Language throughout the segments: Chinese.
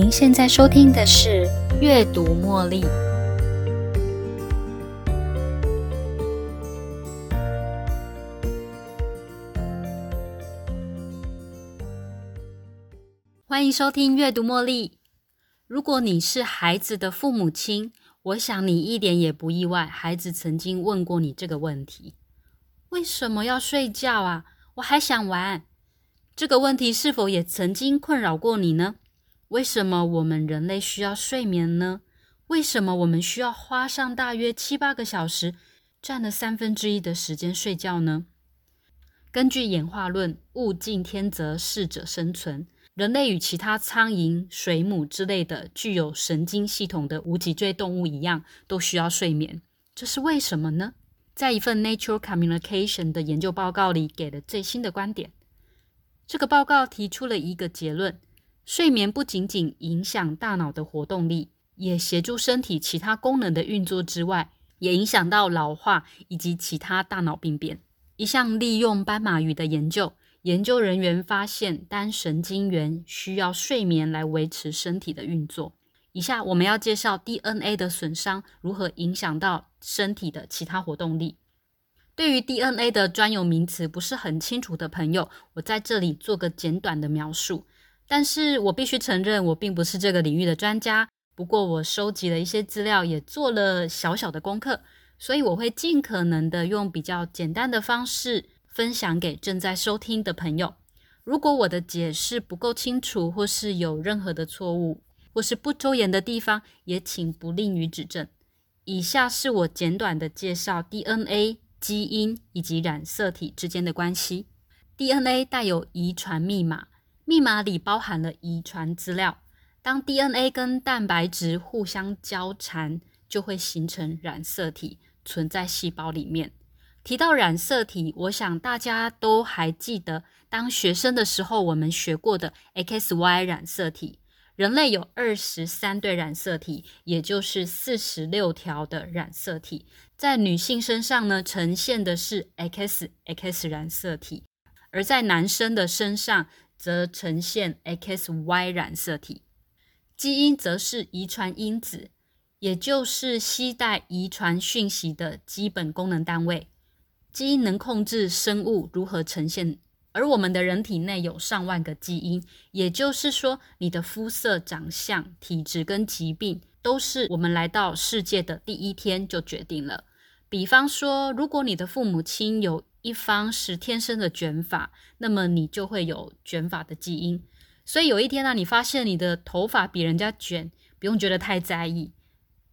您现在收听的是《阅读茉莉》。欢迎收听《阅读茉莉》。如果你是孩子的父母亲，我想你一点也不意外，孩子曾经问过你这个问题：为什么要睡觉啊？我还想玩。这个问题是否也曾经困扰过你呢？为什么我们人类需要睡眠呢？为什么我们需要花上大约七八个小时，占了三分之一的时间睡觉呢？根据演化论，物竞天择，适者生存。人类与其他苍蝇、水母之类的具有神经系统的无脊椎动物一样，都需要睡眠。这是为什么呢？在一份《Nature Communication》的研究报告里，给了最新的观点。这个报告提出了一个结论：睡眠不仅仅影响大脑的活动力，也协助身体其他功能的运作之外，也影响到老化以及其他大脑病变。一项利用斑马鱼的研究，研究人员发现单神经元需要睡眠来维持身体的运作。以下我们要介绍 DNA 的损伤如何影响到身体的其他活动力。对于 DNA 的专有名词不是很清楚的朋友，我在这里做个简短的描述。但是我必须承认，我并不是这个领域的专家。不过我收集了一些资料，也做了小小的功课，所以我会尽可能的用比较简单的方式分享给正在收听的朋友。如果我的解释不够清楚，或是有任何的错误，或是不周延的地方，也请不吝于指正。以下是我简短的介绍 DNA。基因以及染色体之间的关系。DNA 带有遗传密码，密码里包含了遗传资料。当 DNA 跟蛋白质互相交缠，就会形成染色体，存在细胞里面。提到染色体，我想大家都还记得，当学生的时候我们学过的 XY 染色体。人类有二十三对染色体，也就是四十六条的染色体。在女性身上呢，呈现的是 XX 染色体；而在男生的身上，则呈现 XY 染色体。基因则是遗传因子，也就是携带遗传讯息的基本功能单位。基因能控制生物如何呈现。而我们的人体内有上万个基因，也就是说，你的肤色、长相、体质跟疾病，都是我们来到世界的第一天就决定了。比方说，如果你的父母亲有一方是天生的卷发，那么你就会有卷发的基因。所以有一天呢，你发现你的头发比人家卷，不用觉得太在意，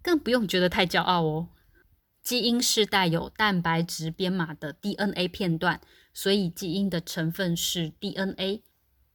更不用觉得太骄傲哦。基因是带有蛋白质编码的 DNA 片段。所以，基因的成分是 DNA。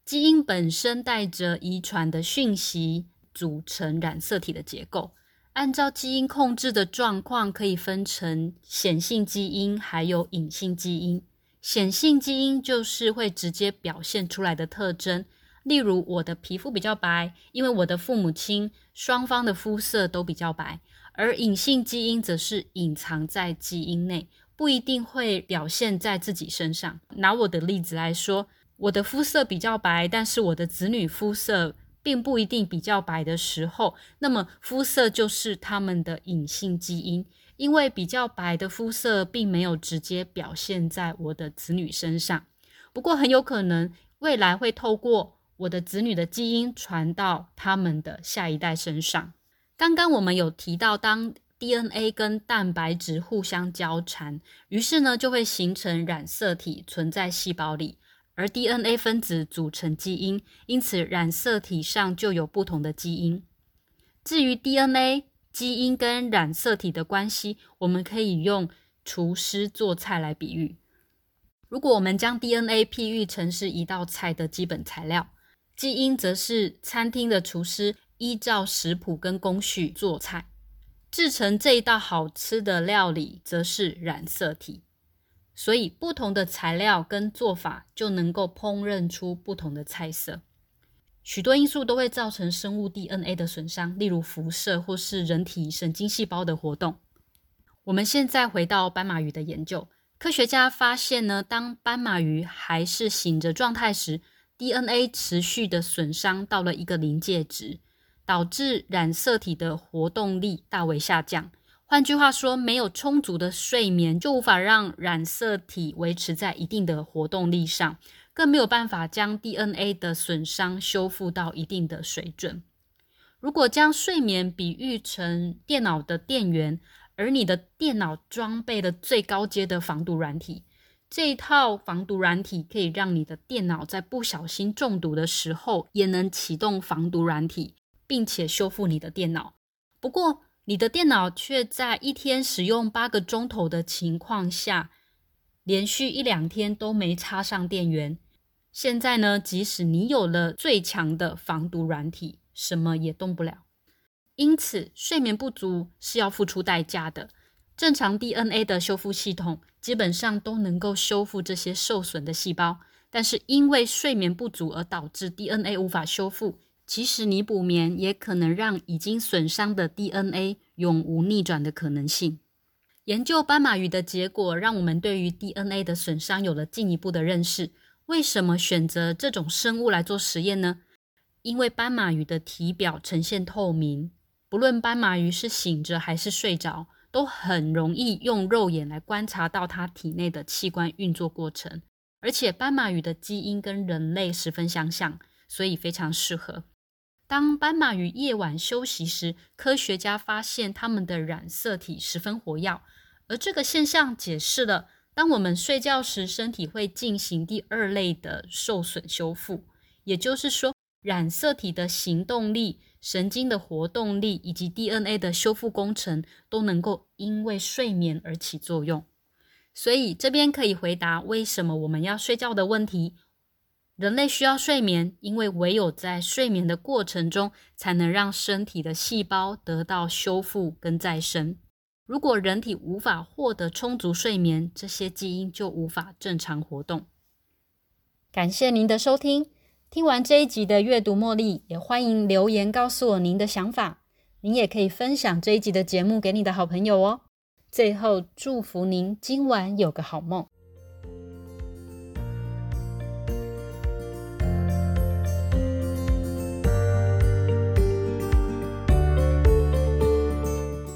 基因本身带着遗传的讯息，组成染色体的结构。按照基因控制的状况，可以分成显性基因还有隐性基因。显性基因就是会直接表现出来的特征，例如我的皮肤比较白，因为我的父母亲双方的肤色都比较白。而隐性基因则是隐藏在基因内。不一定会表现在自己身上。拿我的例子来说，我的肤色比较白，但是我的子女肤色并不一定比较白的时候，那么肤色就是他们的隐性基因，因为比较白的肤色并没有直接表现在我的子女身上。不过很有可能未来会透过我的子女的基因传到他们的下一代身上。刚刚我们有提到，当 DNA 跟蛋白质互相交缠，于是呢就会形成染色体存在细胞里，而 DNA 分子组成基因，因此染色体上就有不同的基因。至于 DNA 基因跟染色体的关系，我们可以用厨师做菜来比喻。如果我们将 DNA 譬喻成是一道菜的基本材料，基因则是餐厅的厨师依照食谱跟工序做菜。制成这一道好吃的料理，则是染色体。所以，不同的材料跟做法就能够烹饪出不同的菜色。许多因素都会造成生物 DNA 的损伤，例如辐射或是人体神经细胞的活动。我们现在回到斑马鱼的研究，科学家发现呢，当斑马鱼还是醒着状态时，DNA 持续的损伤到了一个临界值。导致染色体的活动力大为下降。换句话说，没有充足的睡眠，就无法让染色体维持在一定的活动力上，更没有办法将 DNA 的损伤修复到一定的水准。如果将睡眠比喻成电脑的电源，而你的电脑装备了最高阶的防毒软体，这一套防毒软体可以让你的电脑在不小心中毒的时候，也能启动防毒软体，并且修复你的电脑。不过，你的电脑却在一天使用八个钟头的情况下，连续一两天都没插上电源。现在呢，即使你有了最强的防毒软体，什么也动不了。因此，睡眠不足是要付出代价的。正常 DNA 的修复系统基本上都能够修复这些受损的细胞，但是因为睡眠不足而导致 DNA 无法修复。其实你补眠，也可能让已经损伤的 DNA 永无逆转的可能性。研究斑马鱼的结果，让我们对于 DNA 的损伤有了进一步的认识。为什么选择这种生物来做实验呢？因为斑马鱼的体表呈现透明，不论斑马鱼是醒着还是睡着，都很容易用肉眼来观察到它体内的器官运作过程。而且斑马鱼的基因跟人类十分相像，所以非常适合。当斑马鱼夜晚休息时，科学家发现它们的染色体十分活跃，而这个现象解释了当我们睡觉时，身体会进行第二类的受损修复。也就是说，染色体的行动力、神经的活动力以及 DNA 的修复工程都能够因为睡眠而起作用。所以这边可以回答为什么我们要睡觉的问题。人类需要睡眠，因为唯有在睡眠的过程中，才能让身体的细胞得到修复跟再生。如果人体无法获得充足睡眠，这些基因就无法正常活动。感谢您的收听，听完这一集的阅读茉莉，也欢迎留言告诉我您的想法。您也可以分享这一集的节目给你的好朋友哦。最后，祝福您今晚有个好梦。